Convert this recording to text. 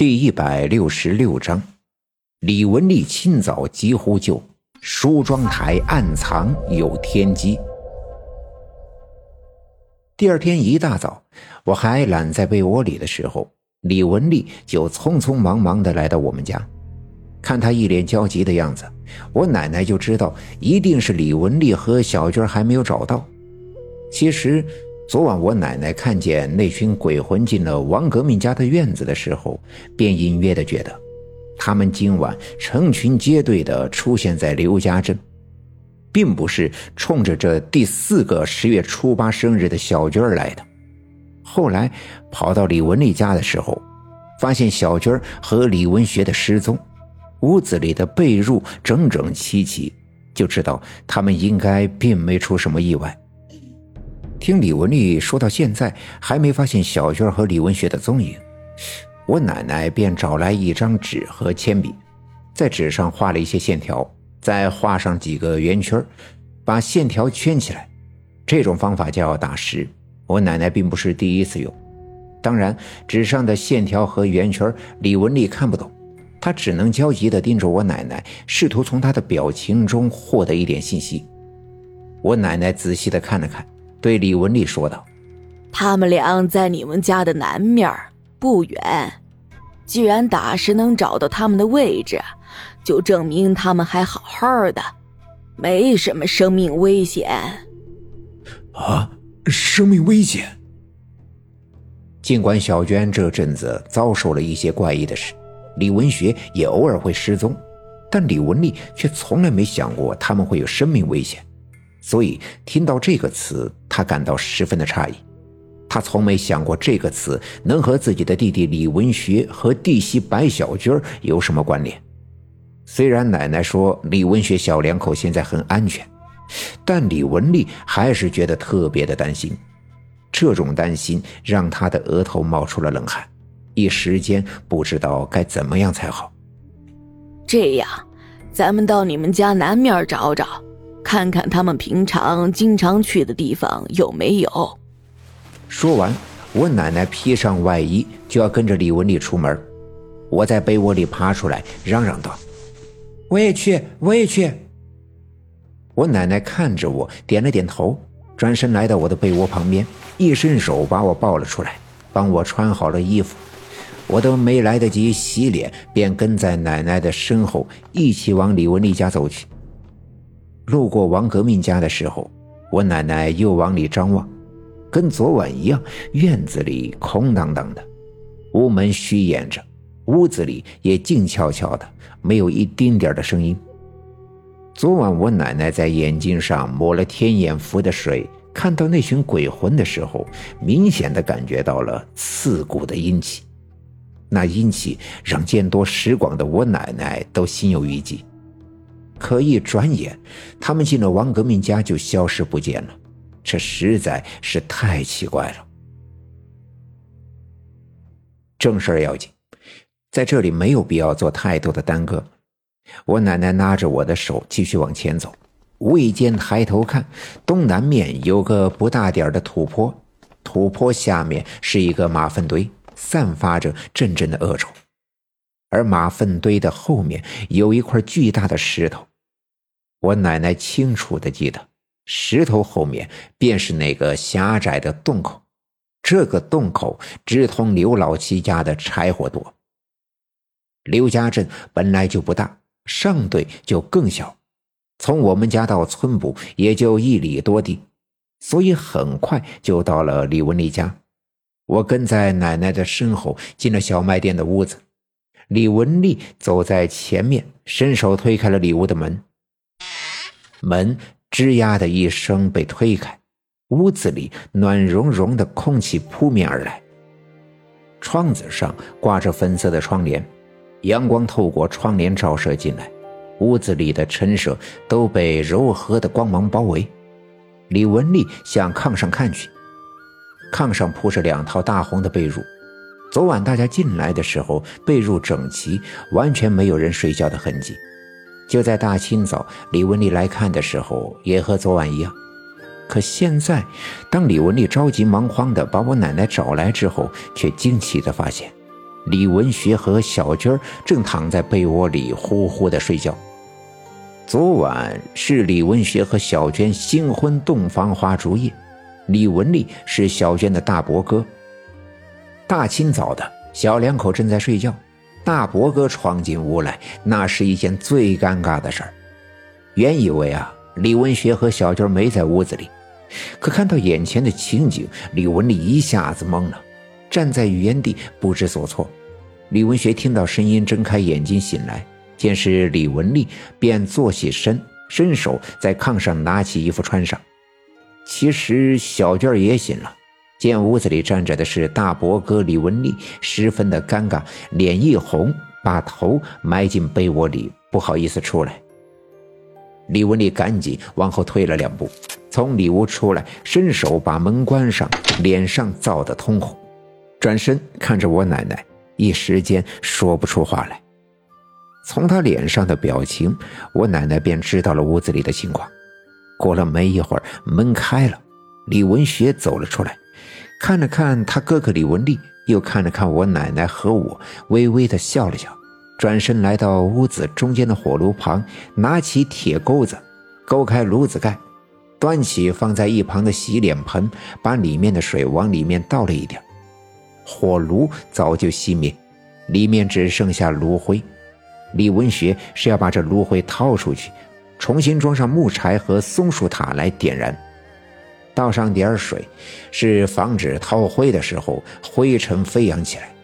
第一百六十六章，李文丽清早急呼救，梳妆台暗藏有天机。第二天一大早，我还懒在被窝里的时候，李文丽就匆匆忙忙的来到我们家。看她一脸焦急的样子，我奶奶就知道一定是李文丽和小娟还没有找到。其实。昨晚我奶奶看见那群鬼魂进了王革命家的院子的时候，便隐约的觉得，他们今晚成群结队的出现在刘家镇，并不是冲着这第四个十月初八生日的小娟儿来的。后来跑到李文丽家的时候，发现小娟儿和李文学的失踪，屋子里的被褥整整齐齐，就知道他们应该并没出什么意外。听李文丽说到现在还没发现小娟和李文学的踪影，我奶奶便找来一张纸和铅笔，在纸上画了一些线条，再画上几个圆圈，把线条圈起来。这种方法叫打石。我奶奶并不是第一次用，当然纸上的线条和圆圈李文丽看不懂，她只能焦急地盯着我奶奶，试图从她的表情中获得一点信息。我奶奶仔细地看了看。对李文丽说道：“他们俩在你们家的南面不远。既然打时能找到他们的位置，就证明他们还好好的，没什么生命危险。”啊，生命危险！尽管小娟这阵子遭受了一些怪异的事，李文学也偶尔会失踪，但李文丽却从来没想过他们会有生命危险。所以听到这个词，他感到十分的诧异。他从没想过这个词能和自己的弟弟李文学和弟媳白小娟有什么关联。虽然奶奶说李文学小两口现在很安全，但李文丽还是觉得特别的担心。这种担心让他的额头冒出了冷汗，一时间不知道该怎么样才好。这样，咱们到你们家南面找找。看看他们平常经常去的地方有没有。说完，我奶奶披上外衣就要跟着李文丽出门。我在被窝里爬出来，嚷嚷道：“我也去，我也去。”我奶奶看着我，点了点头，转身来到我的被窝旁边，一伸手把我抱了出来，帮我穿好了衣服。我都没来得及洗脸，便跟在奶奶的身后一起往李文丽家走去。路过王革命家的时候，我奶奶又往里张望，跟昨晚一样，院子里空荡荡的，屋门虚掩着，屋子里也静悄悄的，没有一丁点的声音。昨晚我奶奶在眼睛上抹了天眼符的水，看到那群鬼魂的时候，明显的感觉到了刺骨的阴气，那阴气让见多识广的我奶奶都心有余悸。可一转眼，他们进了王革命家就消失不见了，这实在是太奇怪了。正事儿要紧，在这里没有必要做太多的耽搁。我奶奶拉着我的手继续往前走，无意间抬头看，东南面有个不大点的土坡，土坡下面是一个马粪堆，散发着阵阵的恶臭，而马粪堆的后面有一块巨大的石头。我奶奶清楚的记得，石头后面便是那个狭窄的洞口，这个洞口直通刘老七家的柴火垛。刘家镇本来就不大，上队就更小，从我们家到村部也就一里多地，所以很快就到了李文丽家。我跟在奶奶的身后进了小卖店的屋子，李文丽走在前面，伸手推开了里屋的门。门吱呀的一声被推开，屋子里暖融融的空气扑面而来。窗子上挂着粉色的窗帘，阳光透过窗帘照射进来，屋子里的陈设都被柔和的光芒包围。李文丽向炕上看去，炕上铺着两套大红的被褥。昨晚大家进来的时候，被褥整齐，完全没有人睡觉的痕迹。就在大清早，李文丽来看的时候，也和昨晚一样。可现在，当李文丽着急忙慌地把我奶奶找来之后，却惊奇地发现，李文学和小娟正躺在被窝里呼呼的睡觉。昨晚是李文学和小娟新婚洞房花烛夜，李文丽是小娟的大伯哥。大清早的，小两口正在睡觉，大伯哥闯进屋来，那是一件最尴尬的事儿。原以为啊，李文学和小娟没在屋子里，可看到眼前的情景，李文丽一下子懵了。站在原地不知所措，李文学听到声音，睁开眼睛醒来，见是李文丽，便坐起身，伸手在炕上拿起衣服穿上。其实小娟也醒了，见屋子里站着的是大伯哥李文丽，十分的尴尬，脸一红，把头埋进被窝里，不好意思出来。李文丽赶紧往后退了两步，从里屋出来，伸手把门关上，脸上燥得通红。转身看着我奶奶，一时间说不出话来。从她脸上的表情，我奶奶便知道了屋子里的情况。过了没一会儿，门开了，李文学走了出来，看了看他哥哥李文丽，又看了看我奶奶和我，微微的笑了笑，转身来到屋子中间的火炉旁，拿起铁钩子，勾开炉子盖，端起放在一旁的洗脸盆，把里面的水往里面倒了一点。火炉早就熄灭，里面只剩下炉灰。李文学是要把这炉灰掏出去，重新装上木柴和松树塔来点燃，倒上点水，是防止掏灰的时候灰尘飞扬起来。